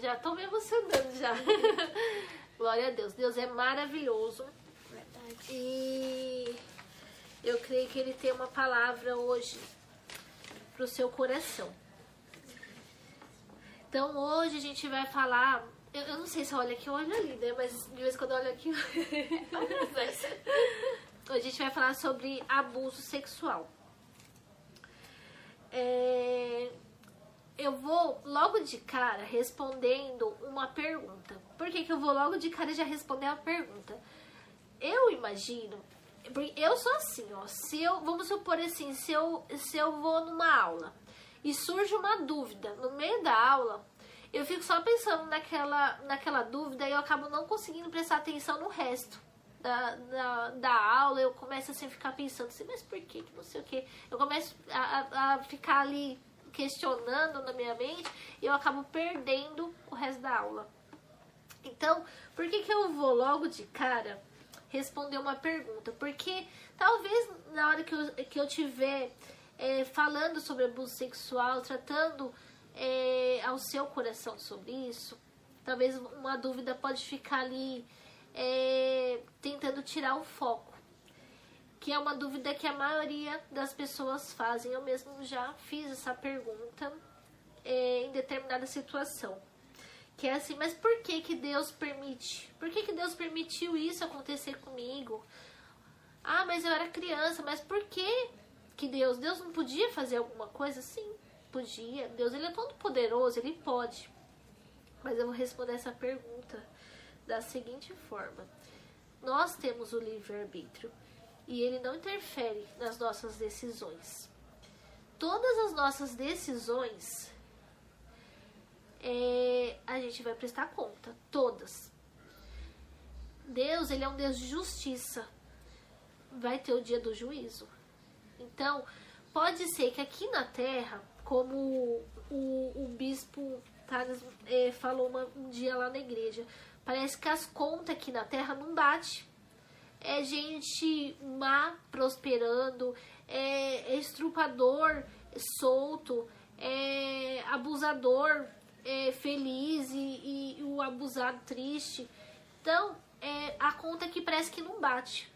já tô me emocionando já. Glória a Deus. Deus é maravilhoso. Verdade. E eu creio que ele tem uma palavra hoje pro seu coração. Então hoje a gente vai falar. Eu, eu não sei se olha aqui ou olha ali, né? Mas de vez em quando eu olho aqui. hoje a gente vai falar sobre abuso sexual. É, eu vou logo de cara respondendo uma pergunta. Por que, que eu vou logo de cara já responder a pergunta? Eu imagino, eu sou assim, ó. Se eu, vamos supor assim, se eu, se eu vou numa aula e surge uma dúvida no meio da aula, eu fico só pensando naquela, naquela dúvida e eu acabo não conseguindo prestar atenção no resto. Da, da, da aula, eu começo assim a ficar pensando assim, mas por que, que não sei o que? Eu começo a, a, a ficar ali questionando na minha mente e eu acabo perdendo o resto da aula. Então, por que, que eu vou logo de cara responder uma pergunta? Porque talvez na hora que eu, que eu tiver é, falando sobre abuso sexual, tratando é, ao seu coração sobre isso, talvez uma dúvida pode ficar ali é, tentando tirar o foco que é uma dúvida que a maioria das pessoas fazem. Eu mesmo já fiz essa pergunta é, em determinada situação. Que é assim, mas por que que Deus permite? Por que que Deus permitiu isso acontecer comigo? Ah, mas eu era criança, mas por que que Deus? Deus não podia fazer alguma coisa? Sim, podia. Deus, ele é todo poderoso, ele pode. Mas eu vou responder essa pergunta da seguinte forma. Nós temos o livre-arbítrio e ele não interfere nas nossas decisões. Todas as nossas decisões é, a gente vai prestar conta, todas. Deus, ele é um Deus de justiça. Vai ter o dia do juízo. Então, pode ser que aqui na terra, como o, o, o bispo é, falou uma, um dia lá na igreja, parece que as contas aqui na terra não batem é gente má prosperando, é, estrupador solto, é abusador é feliz e, e, e, o abusado triste. Então, é, a conta que parece que não bate.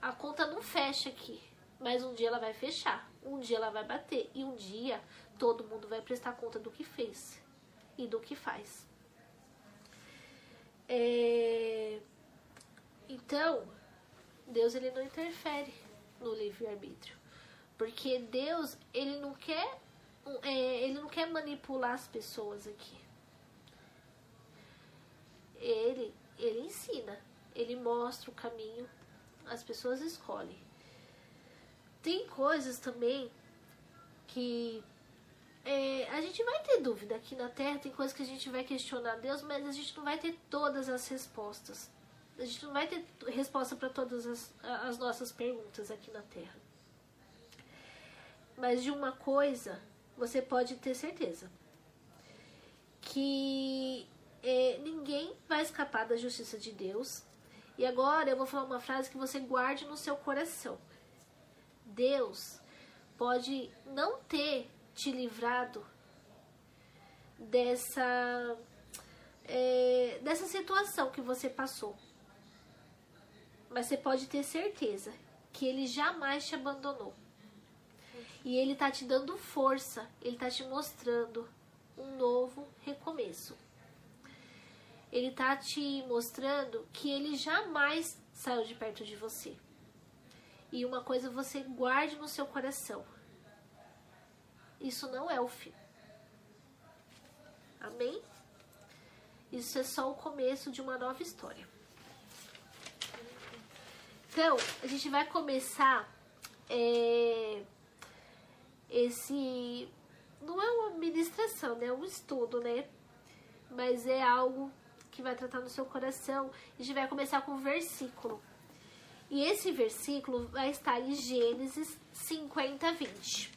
A conta não fecha aqui. Mas um dia ela vai fechar. Um dia ela vai bater. E um dia todo mundo vai prestar conta do que fez e do que faz. É... Então, Deus ele não interfere no livre-arbítrio. Porque Deus, ele não quer é, ele não quer manipular as pessoas aqui. Ele, ele ensina, ele mostra o caminho, as pessoas escolhem. Tem coisas também que é, a gente vai ter dúvida aqui na Terra, tem coisas que a gente vai questionar Deus, mas a gente não vai ter todas as respostas a gente não vai ter resposta para todas as, as nossas perguntas aqui na Terra. Mas de uma coisa você pode ter certeza: que é, ninguém vai escapar da justiça de Deus. E agora eu vou falar uma frase que você guarde no seu coração. Deus pode não ter te livrado dessa é, dessa situação que você passou. Mas você pode ter certeza que ele jamais te abandonou. E ele tá te dando força, ele tá te mostrando um novo recomeço. Ele tá te mostrando que ele jamais saiu de perto de você. E uma coisa você guarde no seu coração. Isso não é o fim. Amém? Isso é só o começo de uma nova história. Então, a gente vai começar é, esse. Não é uma ministração, né? É um estudo, né? Mas é algo que vai tratar no seu coração. A gente vai começar com um versículo. E esse versículo vai estar em Gênesis 50, 20.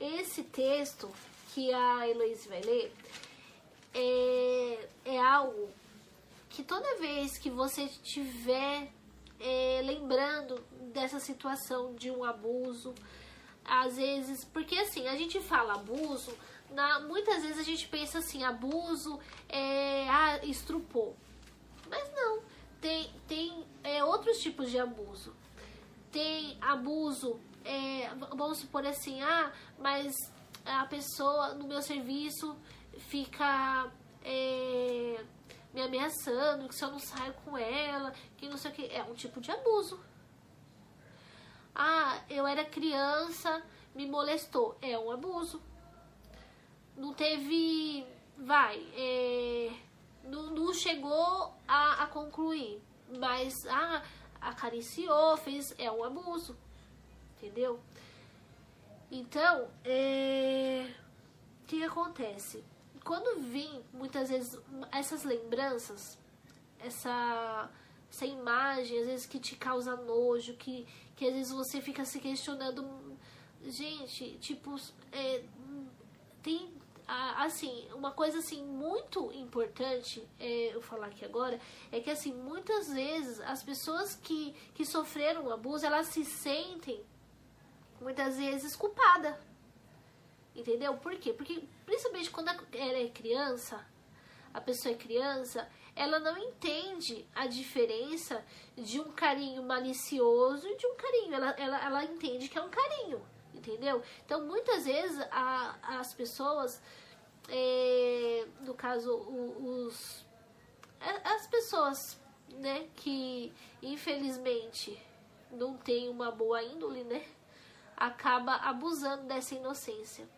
Esse texto que a Heloísa vai ler é, é algo que toda vez que você estiver é, lembrando dessa situação de um abuso, às vezes, porque assim, a gente fala abuso, na, muitas vezes a gente pensa assim, abuso é ah, estrupou. Mas não, tem, tem é, outros tipos de abuso. Tem abuso, é, vamos supor assim, ah, mas a pessoa no meu serviço fica é, me ameaçando, que se eu não saio com ela, que não sei o que. É um tipo de abuso. Ah, eu era criança, me molestou. É um abuso. Não teve. Vai, é, não, não chegou a, a concluir. Mas, ah, acariciou, fez. É um abuso. Entendeu? Então, é, o que acontece? Quando vem muitas vezes essas lembranças, essa, essa imagem, às vezes que te causa nojo, que, que às vezes você fica se questionando, gente, tipo, é, tem assim, uma coisa assim muito importante é, eu falar aqui agora é que assim, muitas vezes as pessoas que, que sofreram abuso, elas se sentem muitas vezes culpada. Entendeu? Por quê? Porque principalmente quando ela é criança, a pessoa é criança, ela não entende a diferença de um carinho malicioso e de um carinho. Ela, ela, ela entende que é um carinho, entendeu? Então, muitas vezes, a, as pessoas, é, no caso, os, as pessoas, né, que infelizmente não tem uma boa índole, né, acaba abusando dessa inocência.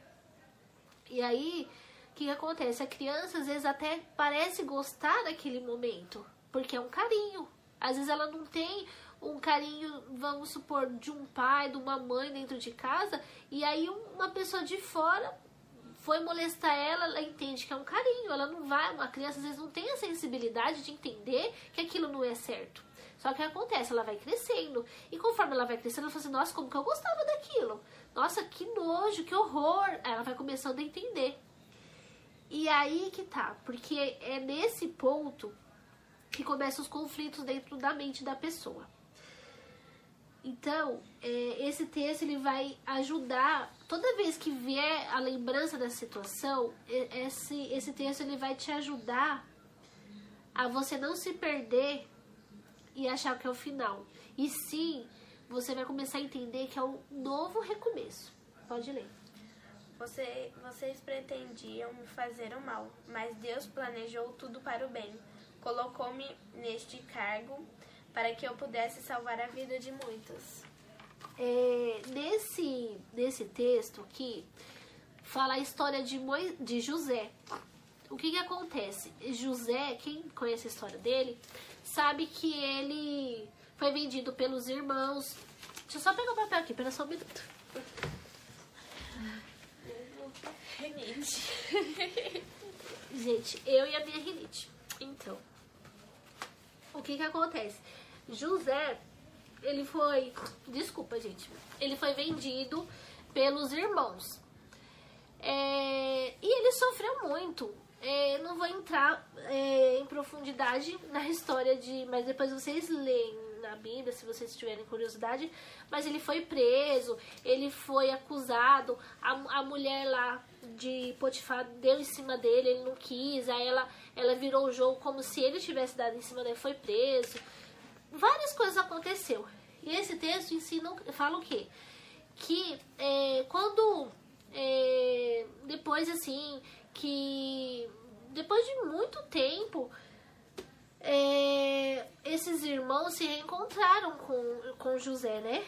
E aí, que, que acontece? A criança às vezes até parece gostar daquele momento, porque é um carinho. Às vezes ela não tem um carinho, vamos supor, de um pai, de uma mãe dentro de casa, e aí uma pessoa de fora foi molestar ela, ela entende que é um carinho, ela não vai, uma criança às vezes não tem a sensibilidade de entender que aquilo não é certo. Só que acontece, ela vai crescendo, e conforme ela vai crescendo, ela fala assim, nossa, como que eu gostava daquilo? Nossa, que nojo, que horror! Ela vai começando a entender. E aí que tá, porque é nesse ponto que começam os conflitos dentro da mente da pessoa. Então, é, esse texto ele vai ajudar, toda vez que vier a lembrança da situação, esse, esse texto ele vai te ajudar a você não se perder e achar que é o final. E sim, você vai começar a entender que é um novo recomeço. Pode ler. Você, vocês pretendiam me fazer o mal, mas Deus planejou tudo para o bem. Colocou-me neste cargo para que eu pudesse salvar a vida de muitos. É, nesse, nesse texto aqui, fala a história de, Mo, de José. O que, que acontece? José, quem conhece a história dele, sabe que ele foi vendido pelos irmãos. Deixa eu só pegar o papel aqui, pera só um minuto. Rinite. Gente, eu e a minha rinite. Então, o que que acontece? José, ele foi. Desculpa, gente. Ele foi vendido pelos irmãos. É, e ele sofreu muito. É, não vou entrar é, em profundidade na história de. Mas depois vocês leem na Bíblia, se vocês tiverem curiosidade. Mas ele foi preso, ele foi acusado, a, a mulher lá de Potifar deu em cima dele, ele não quis, aí ela, ela virou o jogo como se ele tivesse dado em cima dele, foi preso. Várias coisas aconteceu. E esse texto ensina, fala o quê? Que é, quando é, depois assim que depois de muito tempo é, esses irmãos se reencontraram com, com José, né?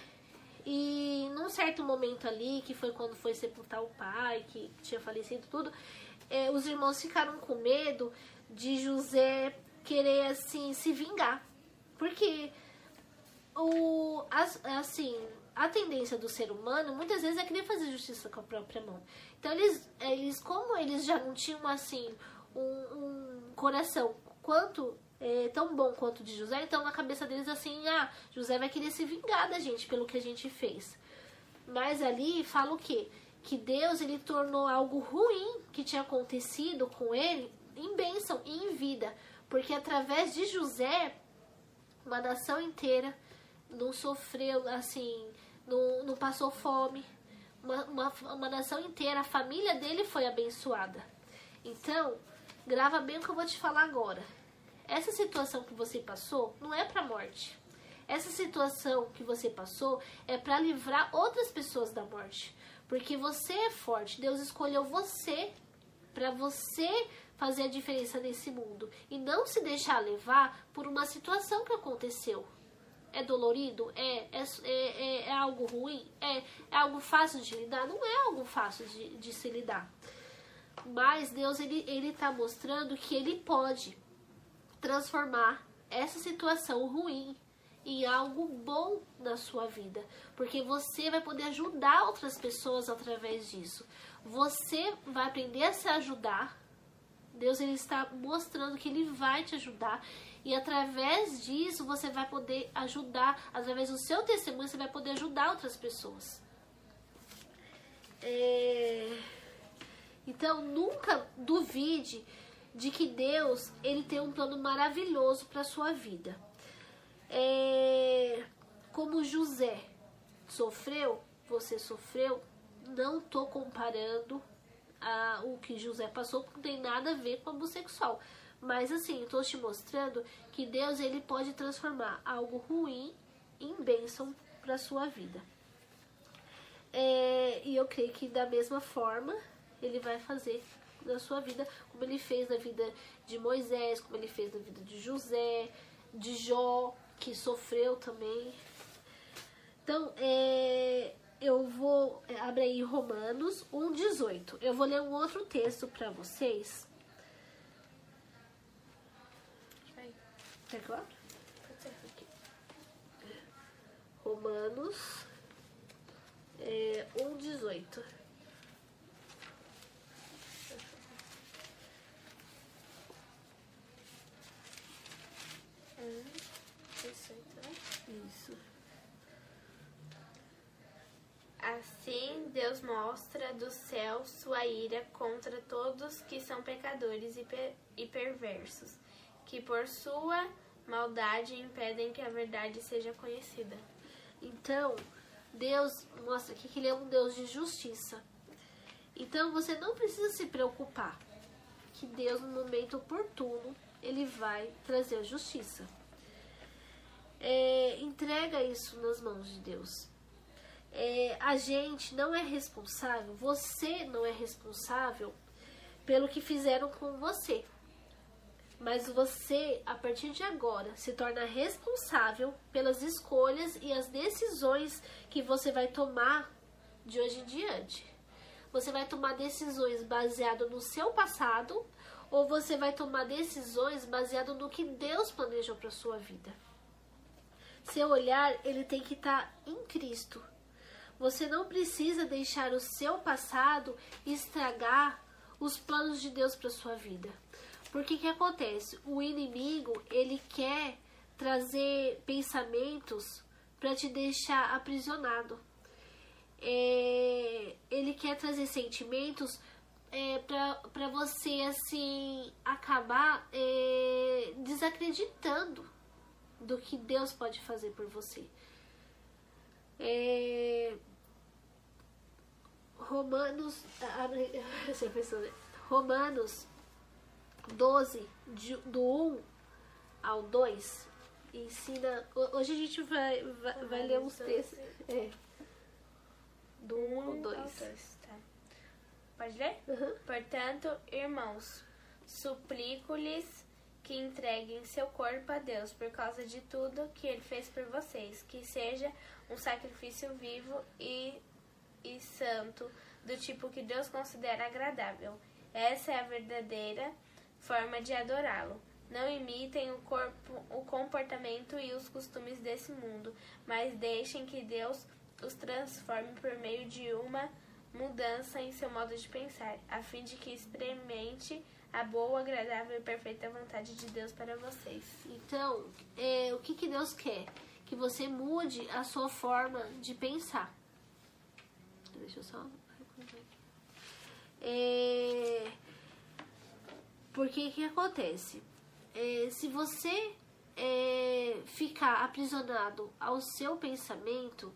E num certo momento ali, que foi quando foi sepultar o pai, que tinha falecido tudo, é, os irmãos ficaram com medo de José querer, assim, se vingar. Porque, o, as, assim, a tendência do ser humano, muitas vezes, é querer fazer justiça com a própria mão. Então, eles, eles como eles já não tinham, assim, um, um coração quanto é, tão bom quanto o de José, então na cabeça deles assim, ah, José vai querer se vingar da gente pelo que a gente fez. Mas ali fala o quê? Que Deus ele tornou algo ruim que tinha acontecido com ele em bênção e em vida, porque através de José uma nação inteira não sofreu assim, não, não passou fome, uma, uma, uma nação inteira, a família dele foi abençoada. Então, grava bem o que eu vou te falar agora. Essa situação que você passou não é para morte. Essa situação que você passou é para livrar outras pessoas da morte. Porque você é forte. Deus escolheu você para você fazer a diferença nesse mundo e não se deixar levar por uma situação que aconteceu. É dolorido? É, é, é, é algo ruim? É, é algo fácil de lidar? Não é algo fácil de, de se lidar. Mas Deus ele ele está mostrando que ele pode transformar essa situação ruim em algo bom na sua vida, porque você vai poder ajudar outras pessoas através disso. Você vai aprender a se ajudar. Deus ele está mostrando que ele vai te ajudar e através disso você vai poder ajudar, através do seu testemunho você vai poder ajudar outras pessoas. É... Então nunca duvide de que Deus ele tem um plano maravilhoso para sua vida. É, como José sofreu, você sofreu, não tô comparando a, o que José passou, porque não tem nada a ver com homossexual. Mas assim, estou te mostrando que Deus ele pode transformar algo ruim em bênção para sua vida. É, e eu creio que da mesma forma ele vai fazer na sua vida, como ele fez na vida de Moisés, como ele fez na vida de José, de Jó, que sofreu também. Então, é, eu vou é, abrir aí Romanos 1,18. Eu vou ler um outro texto para vocês. Quer que eu abra? Romanos é, 1,18. Assim, Deus mostra do céu sua ira contra todos que são pecadores e, per e perversos, que por sua maldade impedem que a verdade seja conhecida. Então, Deus mostra aqui que Ele é um Deus de justiça. Então, você não precisa se preocupar que Deus, no momento oportuno, Ele vai trazer a justiça. É, entrega isso nas mãos de Deus é, a gente não é responsável, você não é responsável pelo que fizeram com você. Mas você, a partir de agora, se torna responsável pelas escolhas e as decisões que você vai tomar de hoje em diante. Você vai tomar decisões baseado no seu passado ou você vai tomar decisões baseado no que Deus planejou para sua vida. Seu olhar, ele tem que estar tá em Cristo você não precisa deixar o seu passado estragar os planos de Deus para sua vida. Porque que acontece? O inimigo, ele quer trazer pensamentos para te deixar aprisionado. É, ele quer trazer sentimentos é, para você assim acabar é, desacreditando do que Deus pode fazer por você. É, Romanos. Romanos 12, do 1 ao 2, ensina. Hoje a gente vai, vai, vai ler uns textos. É, do 1 ao 2. Tá. Pode ler? Uhum. Portanto, irmãos, suplico-lhes que entreguem seu corpo a Deus por causa de tudo que ele fez por vocês, que seja um sacrifício vivo e e santo, do tipo que Deus considera agradável. Essa é a verdadeira forma de adorá-lo. Não imitem o, corpo, o comportamento e os costumes desse mundo, mas deixem que Deus os transforme por meio de uma mudança em seu modo de pensar, a fim de que experimente a boa, agradável e perfeita vontade de Deus para vocês. Então, é, o que, que Deus quer? Que você mude a sua forma de pensar. Deixa eu só. É... Porque que acontece? É, se você é, ficar aprisionado ao seu pensamento,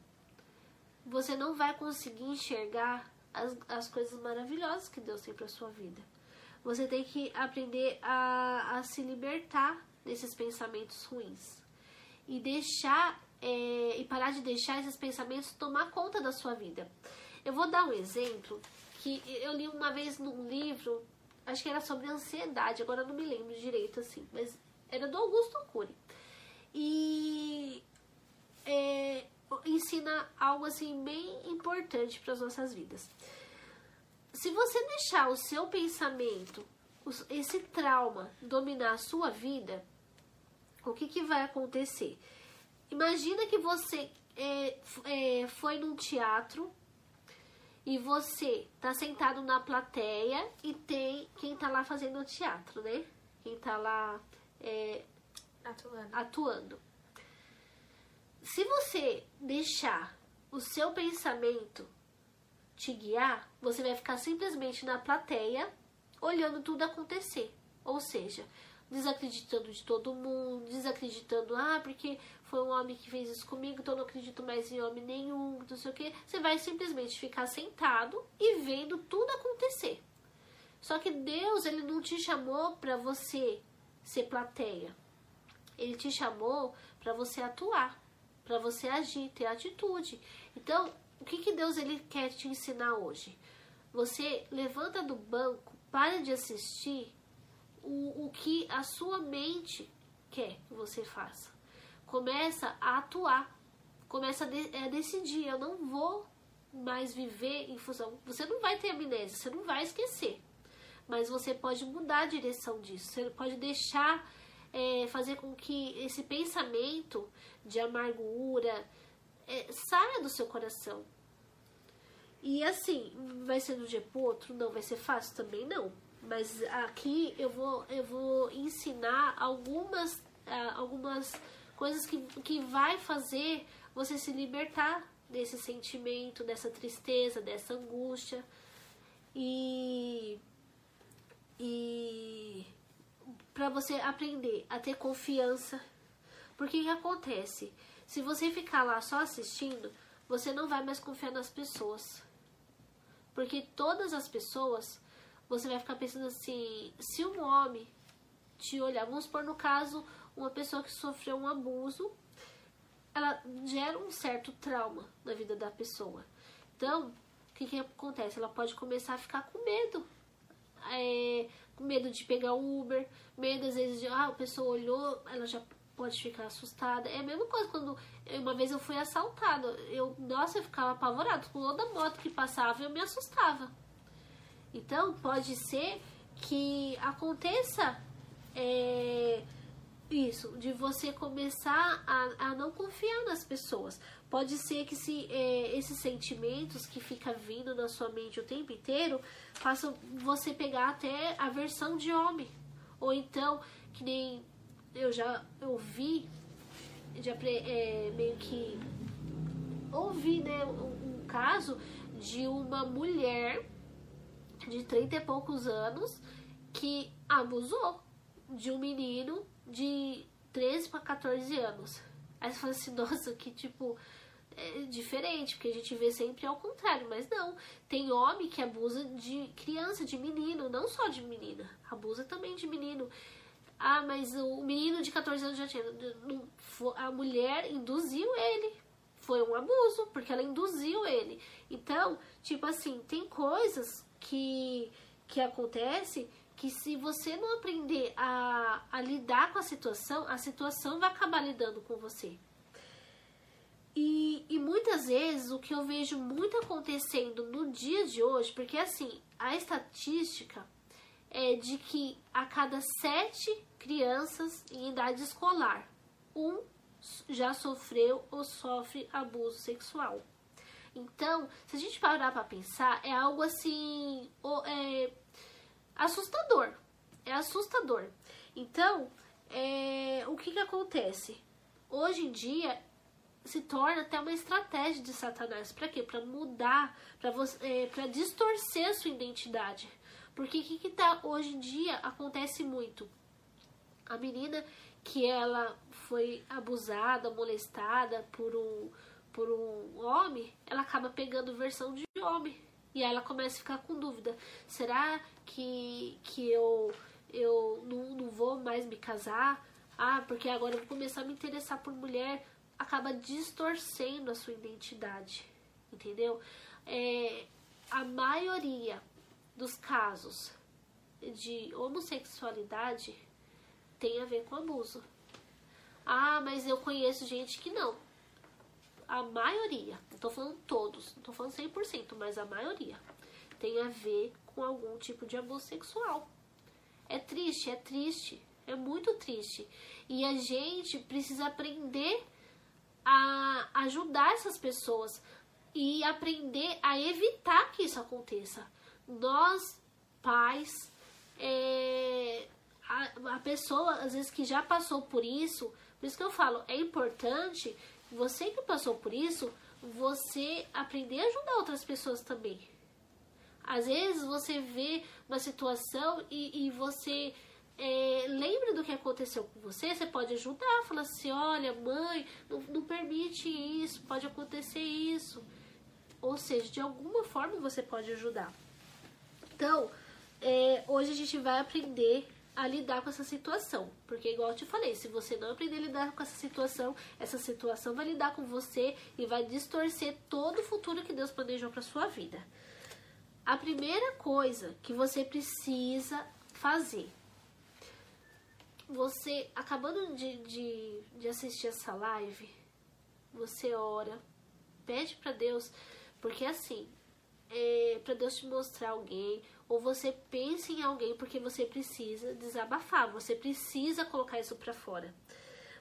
você não vai conseguir enxergar as, as coisas maravilhosas que Deus tem para sua vida. Você tem que aprender a, a se libertar desses pensamentos ruins e deixar é, e parar de deixar esses pensamentos tomar conta da sua vida. Eu vou dar um exemplo que eu li uma vez num livro, acho que era sobre ansiedade, agora não me lembro direito assim, mas era do Augusto Cury. E é, ensina algo assim bem importante para as nossas vidas. Se você deixar o seu pensamento, esse trauma dominar a sua vida, o que, que vai acontecer? Imagina que você é, é, foi num teatro e você tá sentado na plateia e tem quem tá lá fazendo o teatro, né? Quem tá lá é, atuando. atuando. Se você deixar o seu pensamento te guiar, você vai ficar simplesmente na plateia olhando tudo acontecer. Ou seja, desacreditando de todo mundo, desacreditando, ah, porque foi um homem que fez isso comigo, então eu não acredito mais em homem nenhum, não sei o que. Você vai simplesmente ficar sentado e vendo tudo acontecer. Só que Deus, ele não te chamou para você ser plateia. Ele te chamou para você atuar, para você agir, ter atitude. Então, o que, que Deus ele quer te ensinar hoje? Você levanta do banco, para de assistir o, o que a sua mente quer que você faça. Começa a atuar, começa a, de, a decidir. Eu não vou mais viver em função. Você não vai ter amnésia, você não vai esquecer. Mas você pode mudar a direção disso. Você pode deixar, é, fazer com que esse pensamento de amargura é, saia do seu coração. E assim, vai ser do dia pro outro? Não, vai ser fácil também? Não. Mas aqui eu vou, eu vou ensinar algumas, uh, algumas coisas que, que vai fazer você se libertar desse sentimento, dessa tristeza, dessa angústia. E, e para você aprender a ter confiança. Porque o que acontece? Se você ficar lá só assistindo, você não vai mais confiar nas pessoas. Porque todas as pessoas você vai ficar pensando assim: se um homem te olhar, vamos supor no caso, uma pessoa que sofreu um abuso, ela gera um certo trauma na vida da pessoa. Então, o que, que acontece? Ela pode começar a ficar com medo. É, com medo de pegar Uber, medo às vezes de, ah, a pessoa olhou, ela já pode ficar assustada. É a mesma coisa quando uma vez eu fui assaltada. Eu, nossa, eu ficava apavorado. Com toda moto que passava, eu me assustava. Então, pode ser que aconteça é, isso, de você começar a, a não confiar nas pessoas. Pode ser que se, é, esses sentimentos que fica vindo na sua mente o tempo inteiro façam você pegar até a versão de homem. Ou então, que nem eu já ouvi, já é, meio que ouvi né, um, um caso de uma mulher de 30 e poucos anos que abusou de um menino de 13 para 14 anos. Aí você fala assim, nossa, que tipo, é diferente, porque a gente vê sempre ao contrário, mas não. Tem homem que abusa de criança, de menino, não só de menina, abusa também de menino. Ah, mas o menino de 14 anos já tinha. A mulher induziu ele. Foi um abuso, porque ela induziu ele. Então, tipo assim, tem coisas que, que acontece que se você não aprender a, a lidar com a situação, a situação vai acabar lidando com você. E, e muitas vezes o que eu vejo muito acontecendo no dia de hoje, porque assim, a estatística é de que a cada sete crianças em idade escolar, um já sofreu ou sofre abuso sexual. Então, se a gente parar para pensar, é algo assim é, assustador. É assustador. Então, é, o que, que acontece? Hoje em dia se torna até uma estratégia de Satanás. Para quê? Para mudar, para é, distorcer a sua identidade. Porque o que, que tá hoje em dia acontece muito? A menina que ela foi abusada, molestada por um por um homem, ela acaba pegando versão de homem. E aí ela começa a ficar com dúvida. Será que, que eu, eu não, não vou mais me casar? Ah, porque agora eu vou começar a me interessar por mulher. Acaba distorcendo a sua identidade. Entendeu? É, a maioria dos casos de homossexualidade tem a ver com abuso. Ah, mas eu conheço gente que não. A maioria, tô falando todos, não tô falando 100%, mas a maioria tem a ver com algum tipo de abuso sexual. É triste, é triste, é muito triste. E a gente precisa aprender a ajudar essas pessoas e aprender a evitar que isso aconteça. Nós, pais, é, a, a pessoa, às vezes, que já passou por isso, por isso que eu falo, é importante, você que passou por isso, você aprender a ajudar outras pessoas também. Às vezes você vê uma situação e, e você é, lembra do que aconteceu com você, você pode ajudar, falar assim, olha, mãe, não, não permite isso, pode acontecer isso. Ou seja, de alguma forma você pode ajudar. Então, é, hoje a gente vai aprender a lidar com essa situação. Porque, igual eu te falei, se você não aprender a lidar com essa situação, essa situação vai lidar com você e vai distorcer todo o futuro que Deus planejou para sua vida. A primeira coisa que você precisa fazer, você acabando de, de, de assistir essa live, você ora, pede para Deus, porque assim, é, para Deus te mostrar alguém, ou você pensa em alguém porque você precisa desabafar, você precisa colocar isso para fora.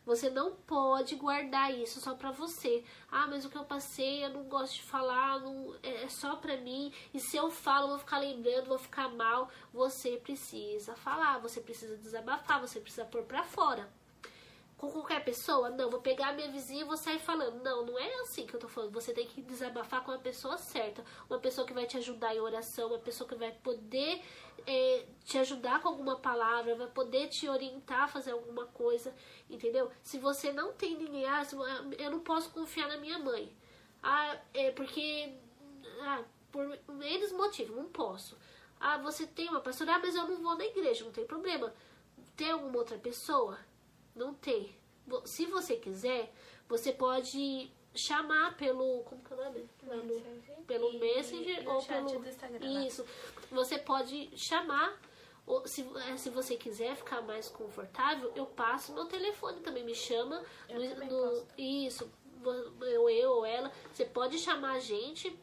Você não pode guardar isso só para você. Ah, mas o que eu passei, eu não gosto de falar, não, é, é só pra mim. E se eu falo, eu vou ficar lembrando, vou ficar mal. Você precisa falar, você precisa desabafar, você precisa pôr pra fora com qualquer pessoa? Não, vou pegar a minha vizinha e vou sair falando. Não, não é assim que eu tô falando. Você tem que desabafar com a pessoa certa. Uma pessoa que vai te ajudar em oração, uma pessoa que vai poder é, te ajudar com alguma palavra, vai poder te orientar a fazer alguma coisa, entendeu? Se você não tem ninguém, ah, eu não posso confiar na minha mãe. Ah, é porque. Ah, por eles motivos, não posso. Ah, você tem uma pastora, ah, mas eu não vou na igreja, não tem problema. Tem alguma outra pessoa? Não tem. Se você quiser, você pode chamar pelo. Como que é o nome? Messenger. Pelo Messenger ou pelo. Né? Isso. Você pode chamar. Ou se, é, se você quiser ficar mais confortável, eu passo meu telefone também. Me chama. Eu no, no isso. Eu, eu ou ela. Você pode chamar a gente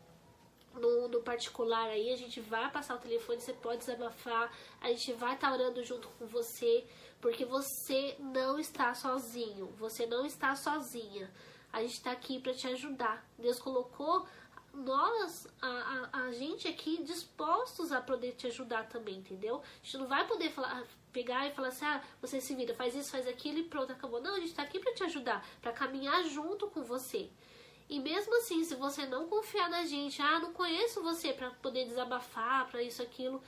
no, no, particular aí, a gente vai passar o telefone, você pode desabafar, a gente vai estar tá orando junto com você. Porque você não está sozinho, você não está sozinha. A gente está aqui para te ajudar. Deus colocou nós, a, a, a, gente aqui dispostos a poder te ajudar também, entendeu? A gente não vai poder falar, pegar e falar assim, ah, você se vira, faz isso, faz aquilo e pronto, acabou. Não, a gente está aqui para te ajudar, para caminhar junto com você. E mesmo assim, se você não confiar na gente, ah, não conheço você para poder desabafar, para isso, aquilo,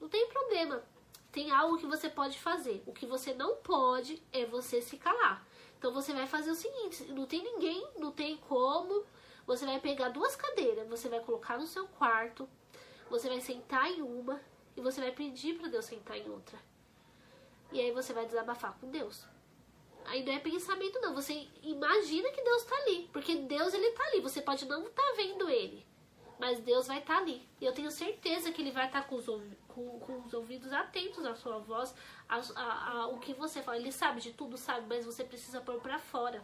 não tem problema tem algo que você pode fazer. O que você não pode é você se calar. Então você vai fazer o seguinte: não tem ninguém, não tem como. Você vai pegar duas cadeiras, você vai colocar no seu quarto, você vai sentar em uma e você vai pedir para Deus sentar em outra. E aí você vai desabafar com Deus. Aí não é pensamento não, você imagina que Deus está ali, porque Deus ele tá ali, você pode não estar tá vendo ele, mas Deus vai estar tá ali. E eu tenho certeza que ele vai estar tá com os, com, com, os ouvidos atentos à sua voz, a, a, a, o que você fala. Ele sabe de tudo, sabe, mas você precisa pôr pra fora.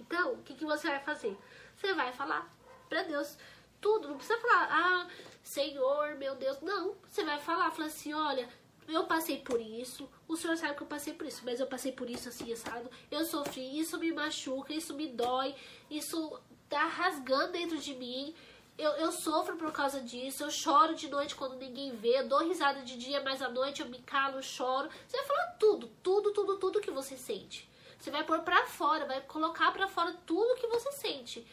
Então, o que, que você vai fazer? Você vai falar pra Deus tudo. Não precisa falar, ah, Senhor, meu Deus. Não, você vai falar, falar assim, olha, eu passei por isso, o senhor sabe que eu passei por isso, mas eu passei por isso assim, assado, eu sofri, isso me machuca, isso me dói, isso tá rasgando dentro de mim, eu, eu sofro por causa disso, eu choro de noite quando ninguém vê, dou risada de dia, mas à noite eu me calo, choro. Você vai falar tudo, tudo, tudo, tudo que você sente. Você vai pôr pra fora, vai colocar pra fora tudo que você sente.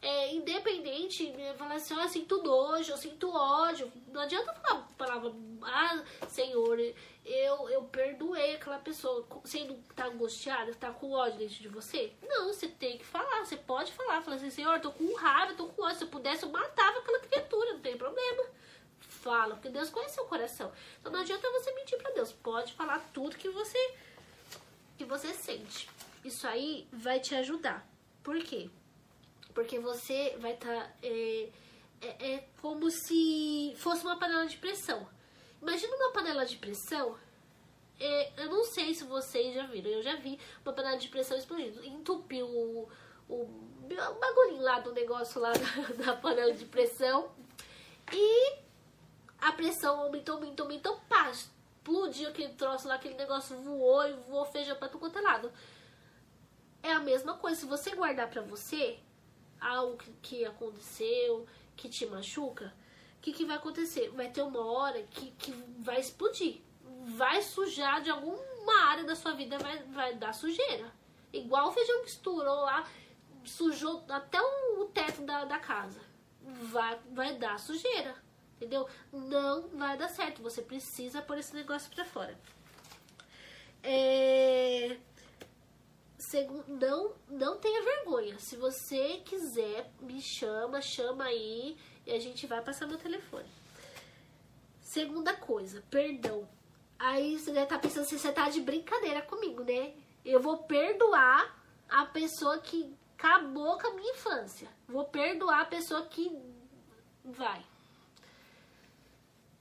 É, independente, né, falar assim, ah, eu sinto nojo, eu sinto ódio. Não adianta falar a palavra, ah, Senhor, eu, eu perdoei aquela pessoa. Sendo que tá angustiada, tá com ódio dentro de você. Não, você tem que falar, você pode falar. Falar assim, Senhor, tô com raiva, tô com ódio. Se eu pudesse, eu matava aquela criatura, não tem problema. Fala, porque Deus conhece seu coração. Então não adianta você mentir para Deus. Pode falar tudo que você, que você sente. Isso aí vai te ajudar. Por quê? Porque você vai estar. Tá, é, é, é, como se fosse uma panela de pressão. Imagina uma panela de pressão. É, eu não sei se vocês já viram. Eu já vi uma panela de pressão explodindo. Entupiu o, o, o bagulhinho lá do negócio lá da, panela de pressão. E a pressão aumentou, aumentou, aumentou. Pá, explodiu aquele troço lá, aquele negócio voou e voou feijão pra tudo quanto é lado. É a mesma coisa. Se você guardar pra você, algo que, aconteceu, que te machuca, o que, que vai acontecer? Vai ter uma hora que, que vai explodir. Vai sujar de alguma área da sua vida, vai, vai dar sujeira. Igual o feijão que estourou lá, sujou até o, o teto da, da casa. Vai, vai dar sujeira. Entendeu? Não vai dar certo. Você precisa pôr esse negócio pra fora. É não, não tenha vergonha. Se você quiser, me chama, chama aí e a gente vai passar meu telefone. Segunda coisa, perdão. Aí você deve estar tá pensando se você tá de brincadeira comigo, né? Eu vou perdoar a pessoa que acabou com a minha infância. Vou perdoar a pessoa que vai.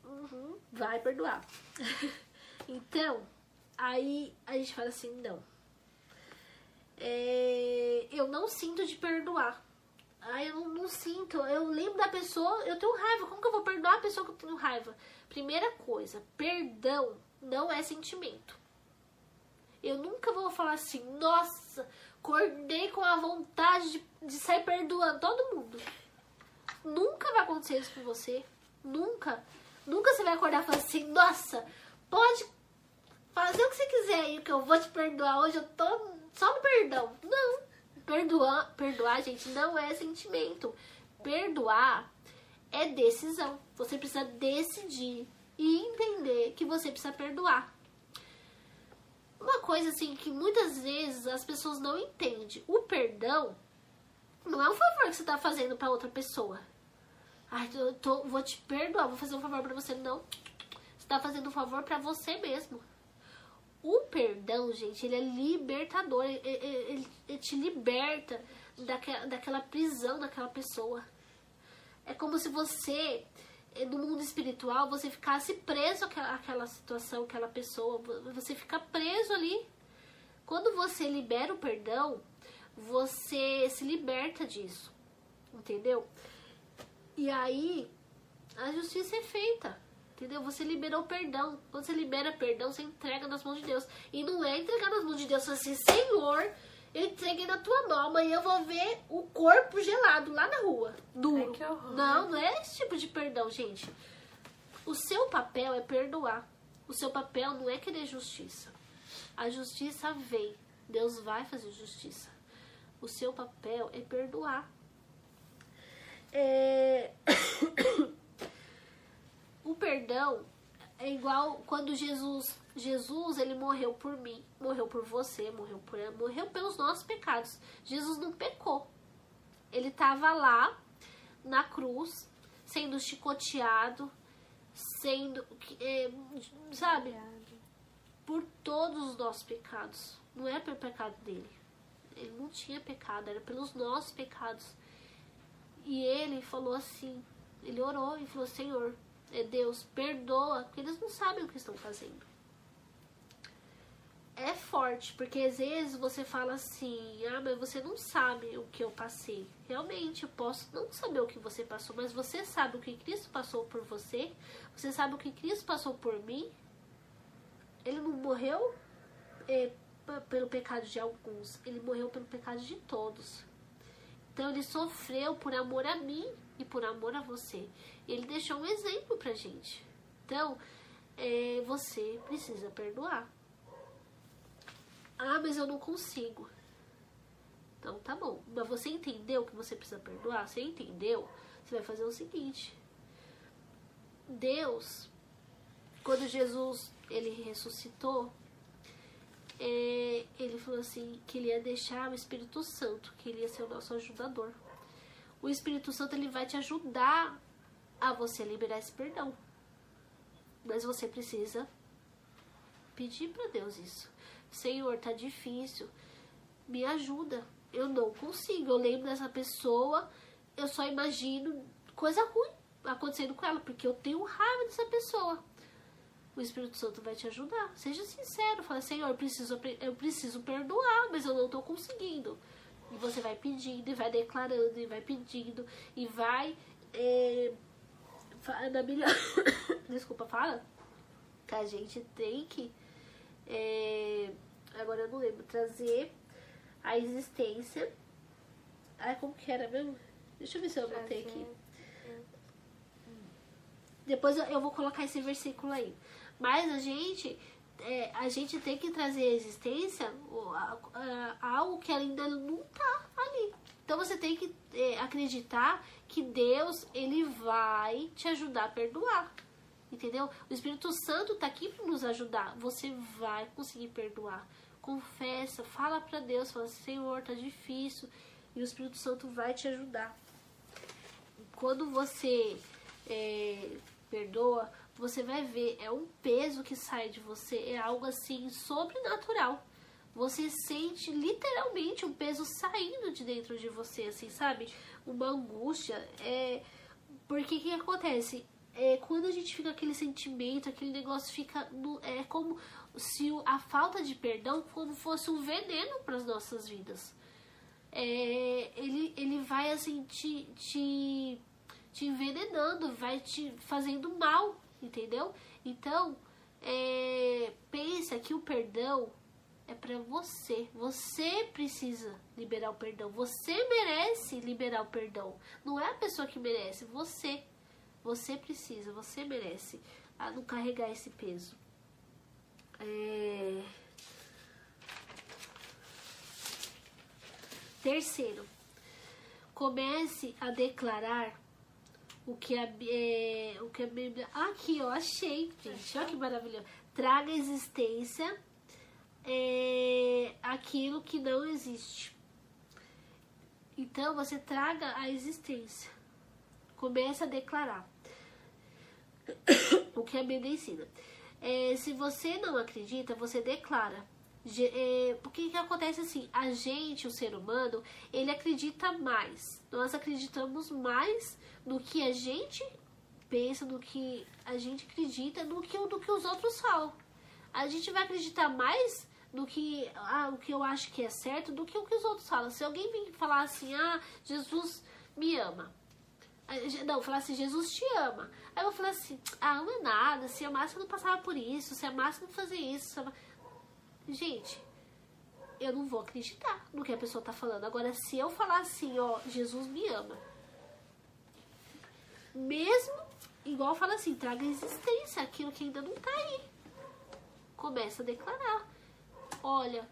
Uhum, vai perdoar. então, aí a gente fala assim, não é, eu não sinto de perdoar. Ai, eu não, não, sinto. Eu lembro da pessoa, eu tenho raiva. Como que eu vou perdoar a pessoa que eu tenho raiva? Primeira coisa, perdão não é sentimento. Eu nunca vou falar assim, nossa, acordei com a vontade de, de sair perdoando todo mundo. Nunca vai acontecer isso com você. Nunca. Nunca você vai acordar falar assim, nossa, pode fazer o que você quiser aí, que eu vou te perdoar hoje. Eu tô só no perdão. Não. Perdoar, perdoar, gente, não é sentimento. Perdoar é decisão. Você precisa decidir e entender que você precisa perdoar. Uma coisa assim que muitas vezes as pessoas não entendem. O perdão não é um favor que você está fazendo para outra pessoa. Ai, eu tô, vou te perdoar, vou fazer um favor para você. Não. Você está fazendo um favor para você mesmo. O perdão, gente, ele é libertador. Ele, ele, ele te liberta daquela, daquela prisão daquela pessoa. É como se você, eh, no mundo espiritual, você ficasse preso àquela, àquela situação, àquela pessoa. Você fica preso ali. Quando você libera o perdão, você se liberta disso. Entendeu? E aí, a justiça é feita. Entendeu? Você liberou perdão. Quando você libera perdão, você entrega nas mãos de Deus. E não é entregar nas mãos de Deus assim, Senhor, eu entreguei na tua mão, amanhã eu vou ver o corpo gelado lá na rua. Duro. Ai, não, não é esse tipo de perdão, gente. O seu papel é perdoar. O seu papel não é querer justiça. A justiça vem. Deus vai fazer justiça. O seu papel é perdoar. É... o perdão é igual quando Jesus, Jesus, ele morreu por mim, morreu por você, morreu por morreu pelos nossos pecados. Jesus não pecou. Ele estava lá na cruz, sendo chicoteado, sendo, é, sabe, por todos os nossos pecados. Não é pelo pecado dele. Ele não tinha pecado, era pelos nossos pecados. E ele falou assim, ele orou e falou: Senhor, Deus, perdoa, porque eles não sabem o que estão fazendo. É forte, porque às vezes você fala assim, ah, mas você não sabe o que eu passei. Realmente, eu posso não saber o que você passou, mas você sabe o que Cristo passou por você, você sabe o que Cristo passou por mim. Ele não morreu é, pelo pecado de alguns, ele morreu pelo pecado de todos. Então ele sofreu por amor a mim e por amor a você. Ele deixou um exemplo pra gente. Então, é, você precisa perdoar. Ah, mas eu não consigo. Então tá bom. Mas você entendeu que você precisa perdoar? Você entendeu? Você vai fazer o seguinte. Deus, quando Jesus ele ressuscitou, é, ele falou assim que ele ia deixar o Espírito Santo, que ele ia ser o nosso ajudador. O Espírito Santo ele vai te ajudar a você liberar esse perdão. Mas você precisa pedir para Deus isso. Senhor, tá difícil. Me ajuda. Eu não consigo. Eu lembro dessa pessoa, eu só imagino coisa ruim acontecendo com ela, porque eu tenho raiva dessa pessoa. O Espírito Santo vai te ajudar. Seja sincero, fala, Senhor, eu preciso, eu preciso perdoar, mas eu não estou conseguindo. E você vai pedindo, e vai declarando, e vai pedindo, e vai. É, na melhor. Desculpa, fala. Que a gente tem que. É, agora eu não lembro. Trazer a existência. Ai, como que era mesmo? Deixa eu ver se eu botei aqui. Depois eu vou colocar esse versículo aí. Mas a gente, é, a gente tem que trazer à existência algo que ainda não tá ali. Então você tem que é, acreditar que Deus ele vai te ajudar a perdoar. Entendeu? O Espírito Santo tá aqui para nos ajudar. Você vai conseguir perdoar. Confessa, fala para Deus, fala: "Senhor, tá difícil". E o Espírito Santo vai te ajudar. Quando você é, perdoa, você vai ver, é um peso que sai de você, é algo assim sobrenatural. Você sente literalmente um peso saindo de dentro de você, assim, sabe? Uma angústia. É... Porque o que acontece? É, quando a gente fica aquele sentimento, aquele negócio fica. No, é como se a falta de perdão como fosse um veneno para as nossas vidas. É, ele, ele vai assim te, te te envenenando, vai te fazendo mal, entendeu? Então, é, pensa que o perdão é para você. Você precisa liberar o perdão. Você merece liberar o perdão. Não é a pessoa que merece, você. Você precisa, você merece a não carregar esse peso. É... Terceiro, comece a declarar o que a, é, o que a Bíblia. Aqui, ó, achei, gente. Olha que maravilhoso. Traga existência é, aquilo que não existe. Então você traga a existência. Começa a declarar o que a Bíblia ensina. É, se você não acredita, você declara. É, porque que acontece assim? A gente, o ser humano, ele acredita mais. Nós acreditamos mais no que a gente pensa, no que a gente acredita, do que, do que os outros falam. A gente vai acreditar mais no que, ah, o que eu acho que é certo do que o que os outros falam. Se alguém vir falar assim, ah, Jesus me ama. Não, falar assim, Jesus te ama. Aí eu vou falar assim, ah, não é nada, se amasse eu não passava por isso, se amasse eu não fazia isso. Gente, eu não vou acreditar no que a pessoa tá falando. Agora, se eu falar assim, ó, Jesus me ama, mesmo, igual fala assim, traga existência aquilo que ainda não tá aí. Começa a declarar. Olha,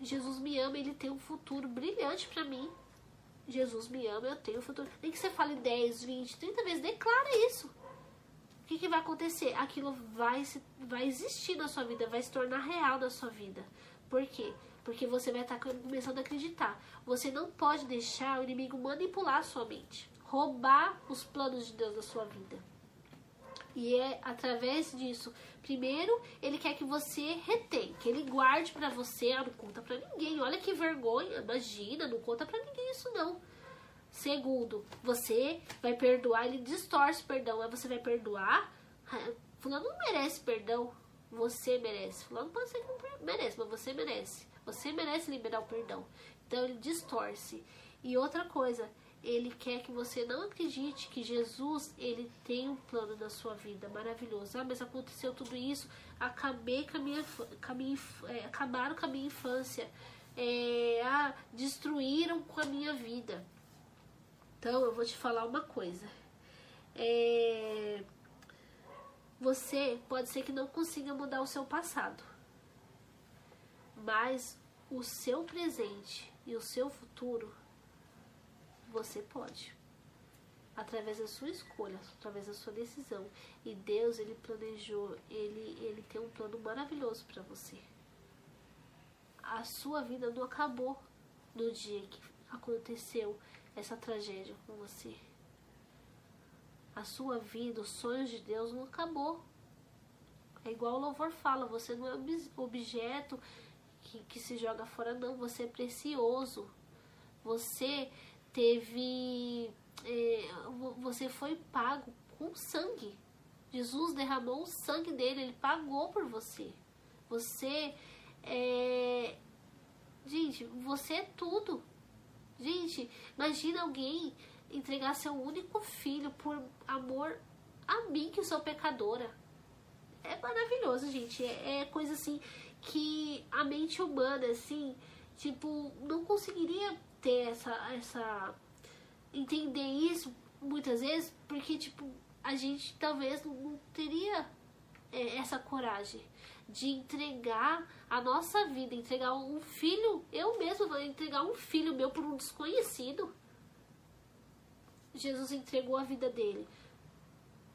Jesus me ama, ele tem um futuro brilhante para mim. Jesus me ama, eu tenho um futuro. Nem que você fale 10, 20, 30 vezes, declara isso. Que, que vai acontecer? Aquilo vai, vai existir na sua vida, vai se tornar real na sua vida. Por quê? Porque você vai estar tá começando a acreditar. Você não pode deixar o inimigo manipular a sua mente roubar os planos de Deus da sua vida. E é através disso. Primeiro, ele quer que você retém, que ele guarde para você, ah, não conta para ninguém. Olha que vergonha, imagina, não conta para ninguém isso não. Segundo, você vai perdoar, ele distorce o perdão, aí você vai perdoar. Fulano não merece perdão, você merece. Fulano pode ser que não merece, mas você merece. Você merece liberar o perdão. Então ele distorce. E outra coisa, ele quer que você não acredite que Jesus ele tem um plano na sua vida maravilhoso. Ah, mas aconteceu tudo isso, acabei com a minha, com a minha é, acabaram com a minha infância, é, ah, destruíram com a minha vida. Então eu vou te falar uma coisa. É, você pode ser que não consiga mudar o seu passado, mas o seu presente e o seu futuro, você pode. Através da sua escolha, através da sua decisão. E Deus, ele planejou, ele, ele tem um plano maravilhoso para você. A sua vida não acabou no dia que aconteceu essa tragédia com você. A sua vida, os sonhos de Deus não acabou. É igual o louvor fala, você não é objeto que, que se joga fora, não. Você é precioso. Você teve. É, você foi pago com sangue. Jesus derramou o sangue dele, ele pagou por você. Você é. Gente, você é tudo. Gente, imagina alguém entregar seu único filho por amor a mim, que sou pecadora. É maravilhoso, gente. É, é coisa assim que a mente humana, assim, tipo, não conseguiria ter essa, essa. entender isso muitas vezes, porque, tipo, a gente talvez não teria é, essa coragem de entregar a nossa vida, entregar um filho, eu mesmo vou entregar um filho meu por um desconhecido. Jesus entregou a vida dele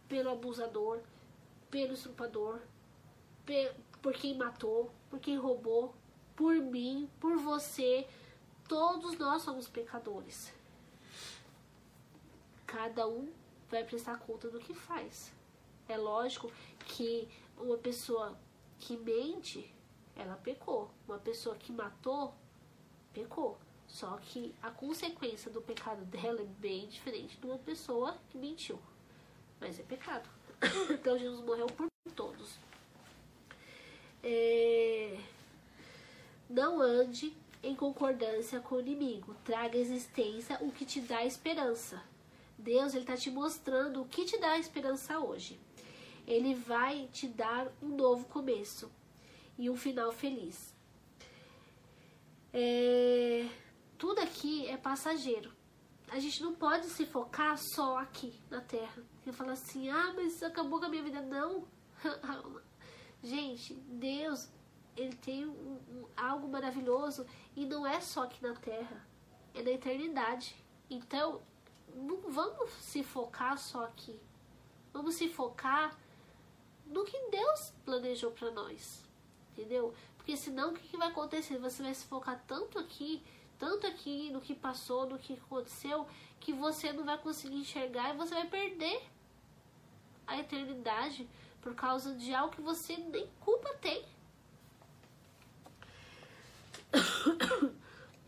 pelo abusador, pelo estrupador, por quem matou, por quem roubou, por mim, por você. Todos nós somos pecadores. Cada um vai prestar conta do que faz. É lógico que uma pessoa que mente, ela pecou. Uma pessoa que matou, pecou. Só que a consequência do pecado dela é bem diferente de uma pessoa que mentiu. Mas é pecado. então Jesus morreu por todos. É... Não ande em concordância com o inimigo. Traga à existência o que te dá esperança. Deus está te mostrando o que te dá esperança hoje. Ele vai te dar um novo começo e um final feliz. É, tudo aqui é passageiro. A gente não pode se focar só aqui na Terra. E falar assim, ah, mas acabou com a minha vida. Não. gente, Deus, ele tem um, um, algo maravilhoso e não é só aqui na Terra. É na eternidade. Então, não vamos se focar só aqui. Vamos se focar no que Deus planejou para nós. Entendeu? Porque senão o que, que vai acontecer? Você vai se focar tanto aqui, tanto aqui no que passou, no que aconteceu, que você não vai conseguir enxergar e você vai perder a eternidade por causa de algo que você nem culpa tem.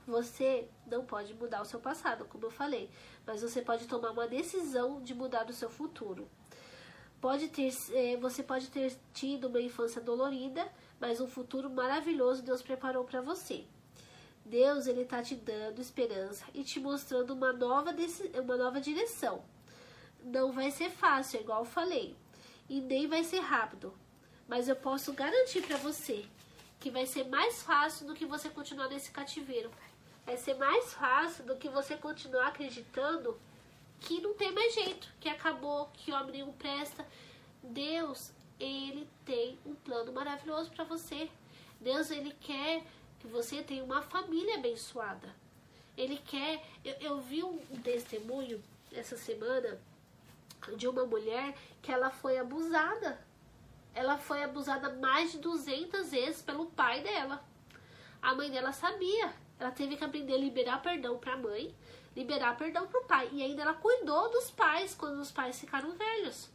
Você não pode mudar o seu passado, como eu falei, mas você pode tomar uma decisão de mudar o seu futuro. Pode ter, é, você pode ter tido uma infância dolorida, mas um futuro maravilhoso Deus preparou para você. Deus ele está te dando esperança e te mostrando uma nova, uma nova direção. Não vai ser fácil, igual eu falei, e nem vai ser rápido, mas eu posso garantir para você que vai ser mais fácil do que você continuar nesse cativeiro. Vai ser mais fácil do que você continuar acreditando que não tem mais jeito, que acabou, que homem não presta. Deus, ele tem um plano maravilhoso para você. Deus, ele quer que você tenha uma família abençoada. Ele quer. Eu, eu vi um, um testemunho essa semana de uma mulher que ela foi abusada. Ela foi abusada mais de 200 vezes pelo pai dela. A mãe dela sabia. Ela teve que aprender a liberar perdão para a mãe liberar perdão pro pai. E ainda ela cuidou dos pais quando os pais ficaram velhos.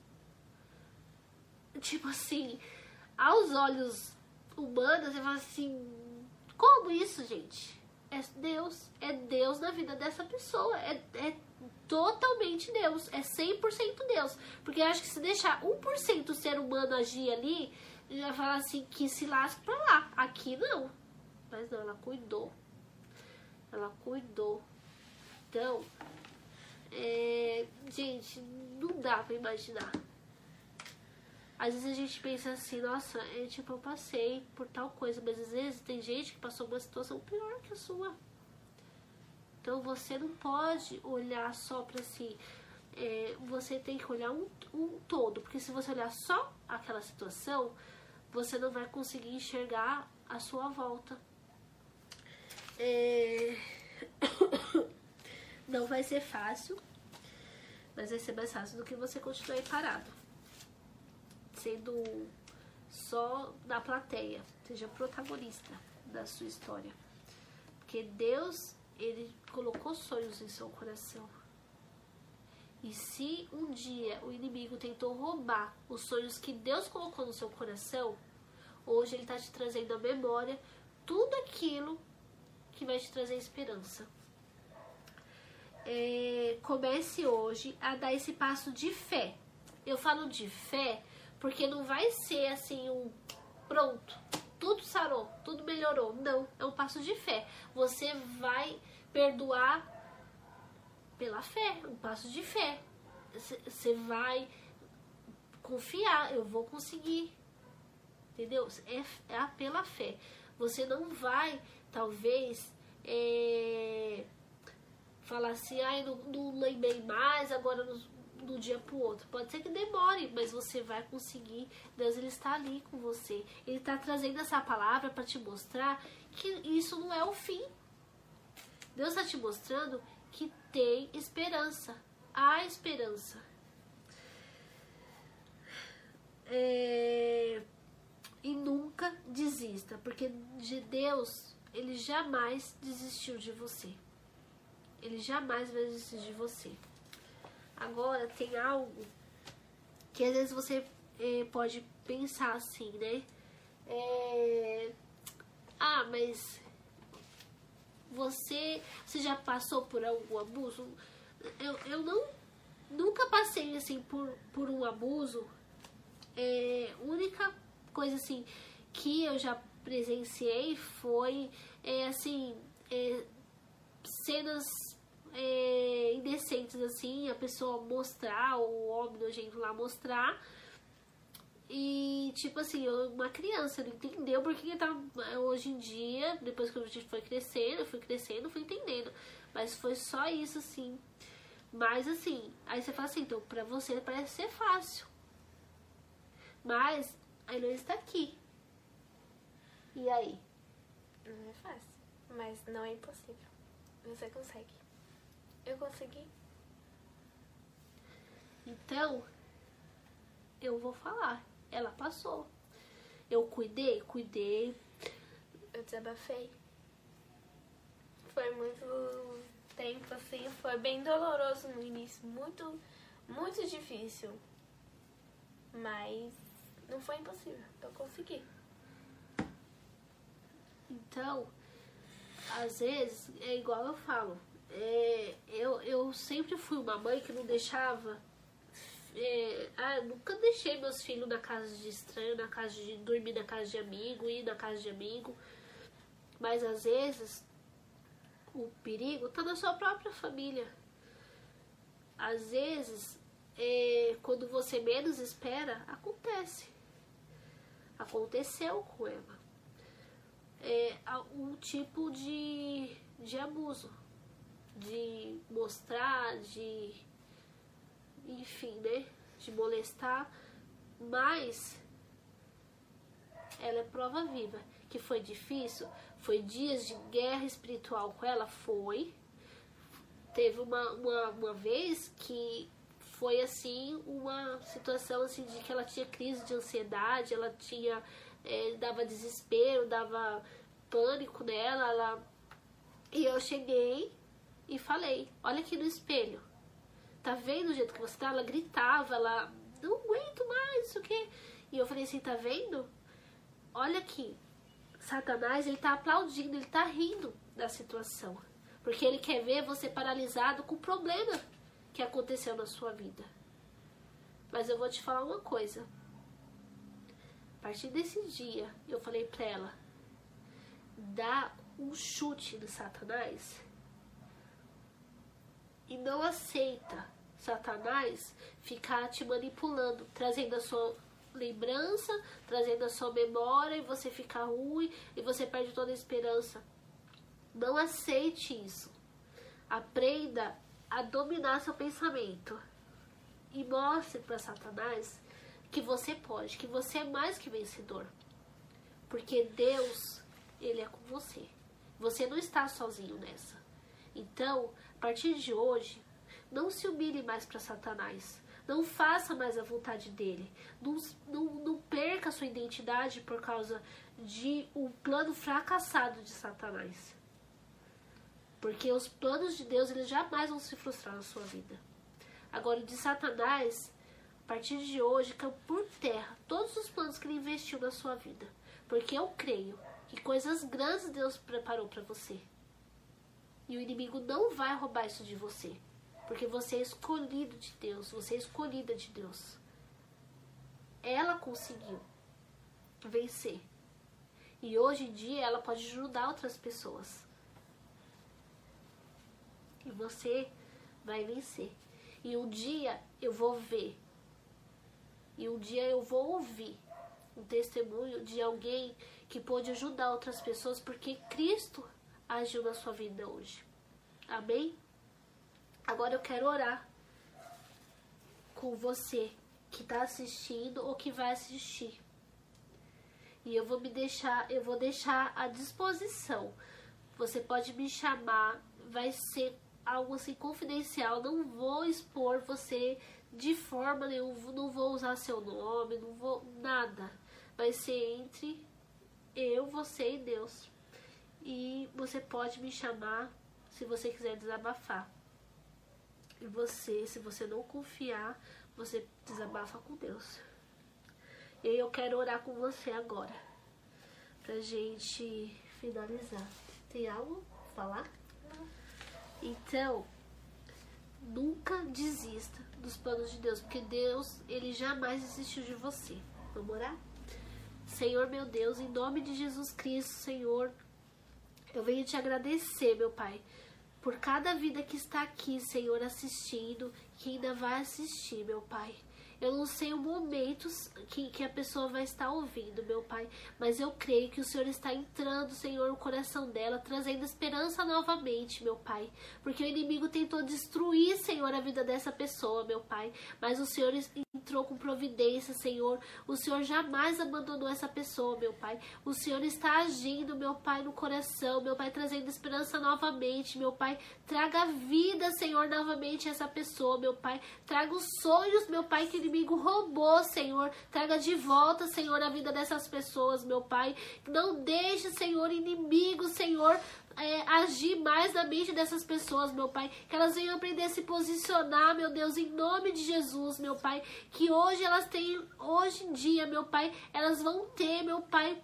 Tipo assim, aos olhos humanos, eu falo assim: como isso, gente? É Deus. É Deus na vida dessa pessoa. É, é totalmente Deus. É 100% Deus. Porque eu acho que se deixar 1% ser humano agir ali, já vai falar assim: que se lasque pra lá. Aqui não. Mas não, ela cuidou. Ela cuidou. Então, é, gente, não dá pra imaginar. Às vezes a gente pensa assim, nossa, é tipo, eu passei por tal coisa, mas às vezes tem gente que passou uma situação pior que a sua. Então você não pode olhar só pra si. É, você tem que olhar um, um todo, porque se você olhar só aquela situação, você não vai conseguir enxergar a sua volta. É... Não vai ser fácil, mas vai ser mais fácil do que você continuar aí parado. Sendo só na plateia, seja protagonista da sua história. Porque Deus, ele colocou sonhos em seu coração. E se um dia o inimigo tentou roubar os sonhos que Deus colocou no seu coração, hoje ele está te trazendo à memória tudo aquilo que vai te trazer esperança. É, comece hoje a dar esse passo de fé. Eu falo de fé porque não vai ser assim um pronto, tudo sarou, tudo melhorou. Não, é um passo de fé. Você vai perdoar pela fé, um passo de fé. Você vai confiar, eu vou conseguir. Entendeu? É, é pela fé. Você não vai, talvez, é, falar assim, ai, não, não lembrei mais, agora não, do dia para o outro. Pode ser que demore, mas você vai conseguir. Deus ele está ali com você. Ele está trazendo essa palavra para te mostrar que isso não é o fim. Deus está te mostrando que tem esperança. Há esperança. É... E nunca desista, porque de Deus ele jamais desistiu de você. Ele jamais vai desistir de você. Agora, tem algo que às vezes você é, pode pensar assim, né? É, ah, mas você, você já passou por algum abuso? Eu, eu não nunca passei assim por, por um abuso. É, única coisa assim que eu já presenciei foi é, assim é, cenas é, indecentes, assim, a pessoa mostrar, o homem nojento lá mostrar. E, tipo assim, uma criança não entendeu porque tá hoje em dia, depois que a gente foi crescendo, eu fui crescendo, fui entendendo. Mas foi só isso, assim. Mas, assim, aí você fala assim, então, pra você parece ser fácil. Mas, a Heloísa está aqui. E aí? Não é fácil, mas não é impossível. Você consegue. Eu consegui. Então, eu vou falar. Ela passou. Eu cuidei, cuidei. Eu desabafei. Foi muito tempo assim, foi bem doloroso no início, muito, muito difícil. Mas não foi impossível, eu consegui. Então, às vezes, é igual eu falo, é, eu, eu sempre fui uma mãe que não deixava. É, ah, nunca deixei meus filhos na casa de estranho, na casa de dormir na casa de amigo, ir na casa de amigo. Mas às vezes o perigo está na sua própria família. Às vezes, é, quando você menos espera, acontece. Aconteceu com ela. É um tipo de, de abuso de mostrar, de enfim, né? De molestar, mas ela é prova viva. Que foi difícil, foi dias de guerra espiritual com ela, foi. Teve uma, uma, uma vez que foi assim uma situação assim de que ela tinha crise de ansiedade, ela tinha é, dava desespero, dava pânico nela, ela e eu cheguei e falei: Olha aqui no espelho. Tá vendo o jeito que você tá? Ela gritava, ela não aguento mais, isso que. E eu falei assim: Tá vendo? Olha aqui. Satanás, ele tá aplaudindo, ele tá rindo da situação. Porque ele quer ver você paralisado com o problema que aconteceu na sua vida. Mas eu vou te falar uma coisa. A partir desse dia, eu falei pra ela: dá um chute no Satanás e não aceita Satanás ficar te manipulando, trazendo a sua lembrança, trazendo a sua memória e você fica ruim e você perde toda a esperança. Não aceite isso. Aprenda a dominar seu pensamento e mostre para Satanás que você pode, que você é mais que vencedor. Porque Deus, ele é com você. Você não está sozinho nessa. Então, a partir de hoje, não se humilhe mais para Satanás. Não faça mais a vontade dele. Não, não, não perca sua identidade por causa de um plano fracassado de Satanás. Porque os planos de Deus eles jamais vão se frustrar na sua vida. Agora, de Satanás, a partir de hoje, caiu por terra todos os planos que ele investiu na sua vida. Porque eu creio que coisas grandes Deus preparou para você. E o inimigo não vai roubar isso de você. Porque você é escolhido de Deus, você é escolhida de Deus. Ela conseguiu vencer. E hoje em dia ela pode ajudar outras pessoas. E você vai vencer. E um dia eu vou ver. E um dia eu vou ouvir um testemunho de alguém que pôde ajudar outras pessoas porque Cristo agiu na sua vida hoje. Amém? Agora eu quero orar com você que está assistindo ou que vai assistir. E eu vou me deixar, eu vou deixar à disposição. Você pode me chamar, vai ser algo assim confidencial, não vou expor você de forma nenhuma, não vou usar seu nome, não vou nada. Vai ser entre eu, você e Deus. E você pode me chamar se você quiser desabafar. E você, se você não confiar, você desabafa com Deus. E eu quero orar com você agora. Pra gente finalizar. Tem algo a falar? Então, nunca desista dos planos de Deus, porque Deus, ele jamais desistiu de você. Vamos orar? Senhor meu Deus, em nome de Jesus Cristo, Senhor, eu venho te agradecer, meu Pai, por cada vida que está aqui, Senhor, assistindo, que ainda vai assistir, meu Pai. Eu não sei o momento que, que a pessoa vai estar ouvindo, meu Pai, mas eu creio que o Senhor está entrando, Senhor, no coração dela, trazendo esperança novamente, meu Pai. Porque o inimigo tentou destruir, Senhor, a vida dessa pessoa, meu Pai. Mas o Senhor entrou com providência, Senhor. O Senhor jamais abandonou essa pessoa, meu Pai. O Senhor está agindo, meu Pai, no coração, meu Pai, trazendo esperança novamente, meu Pai. Traga vida, Senhor, novamente a essa pessoa, meu Pai. Traga os sonhos, meu Pai, que ele inimigo roubou, Senhor. Traga de volta, Senhor, a vida dessas pessoas, meu Pai. Não deixe, Senhor, inimigo, Senhor, é, agir mais na mente dessas pessoas, meu Pai. Que elas venham aprender a se posicionar, meu Deus, em nome de Jesus, meu Pai. Que hoje elas tenham, hoje em dia, meu Pai, elas vão ter, meu Pai,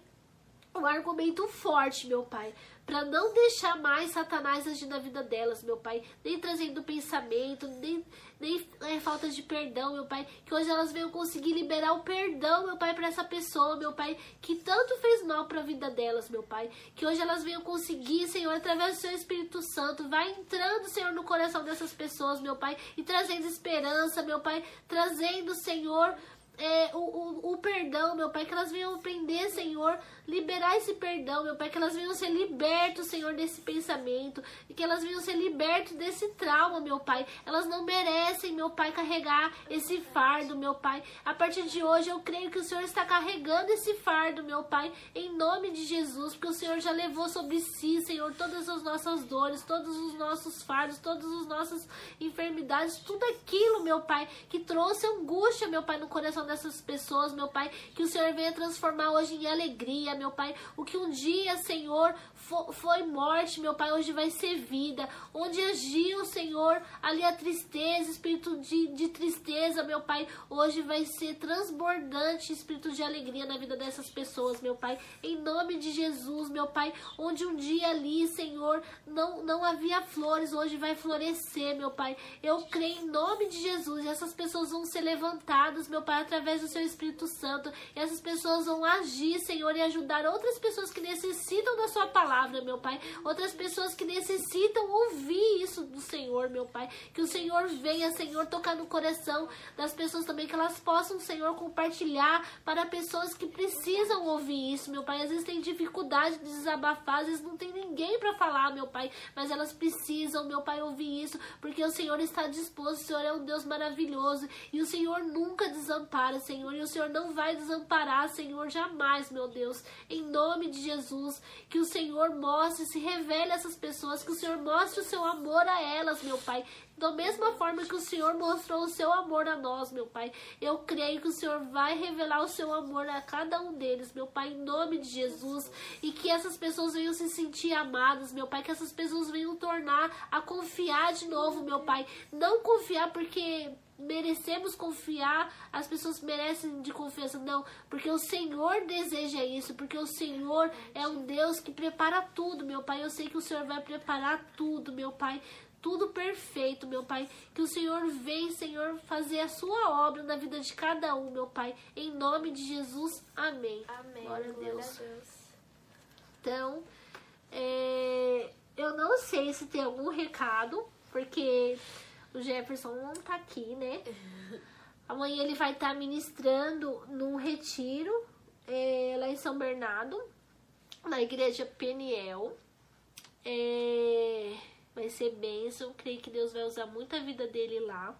um argumento forte, meu Pai, para não deixar mais Satanás agir na vida delas, meu Pai, nem trazendo pensamento, nem, nem é, falta de perdão, meu Pai, que hoje elas venham conseguir liberar o perdão, meu Pai, para essa pessoa, meu Pai, que tanto fez mal para a vida delas, meu Pai, que hoje elas venham conseguir, Senhor, através do Seu Espírito Santo, vai entrando, Senhor, no coração dessas pessoas, meu Pai, e trazendo esperança, meu Pai, trazendo, Senhor, é, o, o, o, perdão, meu Pai, que elas venham aprender, Senhor, liberar esse perdão, meu Pai, que elas venham ser libertos, Senhor, desse pensamento, e que elas venham ser libertos desse trauma, meu Pai. Elas não merecem, meu Pai, carregar esse fardo, meu Pai. A partir de hoje, eu creio que o Senhor está carregando esse fardo, meu Pai, em nome de Jesus, porque o Senhor já levou sobre si, Senhor, todas as nossas dores, todos os nossos fardos, todas as nossas enfermidades, tudo aquilo, meu Pai, que trouxe angústia, meu Pai, no coração dessas pessoas, meu Pai, que o Senhor venha transformar hoje em alegria, meu Pai. O que um dia, Senhor, foi morte, meu Pai, hoje vai ser vida. Onde agiu, Senhor, ali a tristeza, espírito de, de tristeza, meu Pai, hoje vai ser transbordante espírito de alegria na vida dessas pessoas, meu Pai. Em nome de Jesus, meu Pai, onde um dia ali, Senhor, não, não havia flores, hoje vai florescer, meu Pai. Eu creio em nome de Jesus, essas pessoas vão ser levantadas, meu Pai, através do seu Espírito Santo. Essas pessoas vão agir, Senhor, e ajudar outras pessoas que necessitam da sua palavra, meu Pai. Outras pessoas que necessitam ouvir isso do Senhor, meu Pai. Que o Senhor venha, Senhor, tocar no coração das pessoas também, que elas possam, Senhor, compartilhar para pessoas que precisam ouvir isso, meu Pai. Às vezes tem dificuldade de desabafar, às vezes não tem ninguém para falar, meu Pai, mas elas precisam, meu Pai, ouvir isso, porque o Senhor está disposto, o Senhor é um Deus maravilhoso e o Senhor nunca desampara, Senhor, e o Senhor não vai desamparar, Senhor, jamais, meu Deus. Em nome de Jesus, que o Senhor mostre, se revele a essas pessoas, que o Senhor mostre o seu amor a elas, meu Pai. Da mesma forma que o Senhor mostrou o seu amor a nós, meu Pai, eu creio que o Senhor vai revelar o seu amor a cada um deles, meu Pai, em nome de Jesus. E que essas pessoas venham se sentir amadas, meu Pai, que essas pessoas venham tornar a confiar de novo, meu Pai. Não confiar porque merecemos confiar, as pessoas merecem de confiança, não, porque o Senhor deseja isso, porque o Senhor é um Deus que prepara tudo, meu Pai. Eu sei que o Senhor vai preparar tudo, meu Pai tudo perfeito, meu Pai. Que o Senhor vem, Senhor, fazer a sua obra na vida de cada um, meu Pai. Em nome de Jesus, amém. Amém. Glória a Deus. a Deus. Então, é, eu não sei se tem algum recado, porque o Jefferson não tá aqui, né? Amanhã ele vai estar ministrando num retiro é, lá em São Bernardo, na igreja Peniel. É, vai ser bênção, creio que Deus vai usar muito a vida dele lá.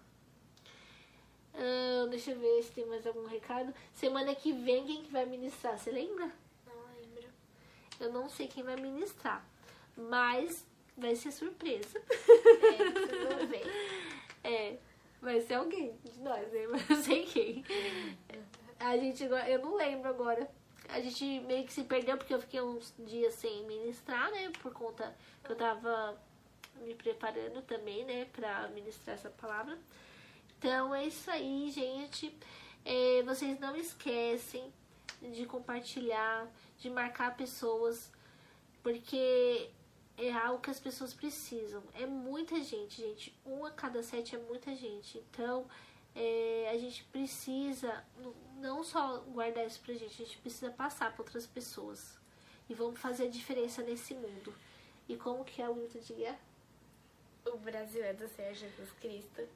Ah, deixa eu ver se tem mais algum recado. Semana que vem, quem que vai ministrar? Você lembra? Não lembro. Eu não sei quem vai ministrar, mas vai ser surpresa. É, preciso ver. É, vai ser alguém de nós, né? Mas eu sei quem. A gente, agora- eu não lembro agora. A gente meio que se perdeu porque eu fiquei uns dias sem ministrar, né? Por conta que eu tava me preparando também, né? Pra ministrar essa palavra. Então é isso aí, gente. É, vocês não esquecem de compartilhar, de marcar pessoas, porque é algo que as pessoas precisam. É muita gente, gente. Um a cada sete é muita gente. Então, é, a gente precisa não só guardar isso pra gente, a gente precisa passar para outras pessoas. E vamos fazer a diferença nesse mundo. E como que é o grito de guerra? O Brasil é do Senhor Jesus Cristo.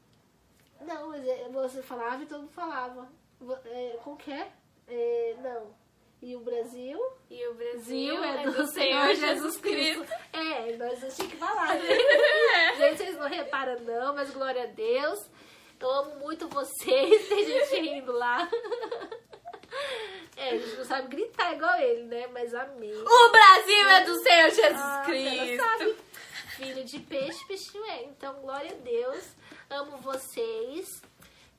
Não, mas é- você falava e todo mundo falava. É, como que é? É, não. E o Brasil? E o Brasil Brasil é do Senhor Jesus Cristo. É, nós tínhamos que falar, né? Gente, vocês não reparam não, mas glória a Deus. Eu amo muito vocês, tem gente rindo lá. É, a gente não sabe gritar igual ele, né? Mas amém. O Brasil é do Senhor Jesus Ah, ela Cristo. sabe. Filho de peixe, peixe é. Então, glória a Deus. Amo vocês.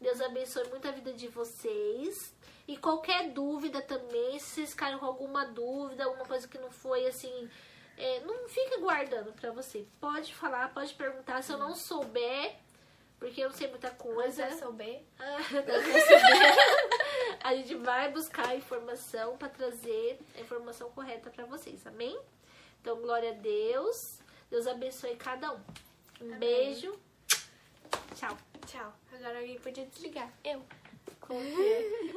Deus abençoe muito a vida de vocês. E qualquer dúvida também, se vocês ficarem com alguma dúvida, alguma coisa que não foi assim, é, não fica guardando pra você. Pode falar, pode perguntar. Se eu não souber, porque eu não sei muita coisa. souber. Não quer saber. a gente vai buscar a informação para trazer a informação correta para vocês, amém? Então, glória a Deus. Deus abençoe cada um. Um Amém. beijo. Tchau. Tchau. Agora alguém podia desligar. Eu. Com.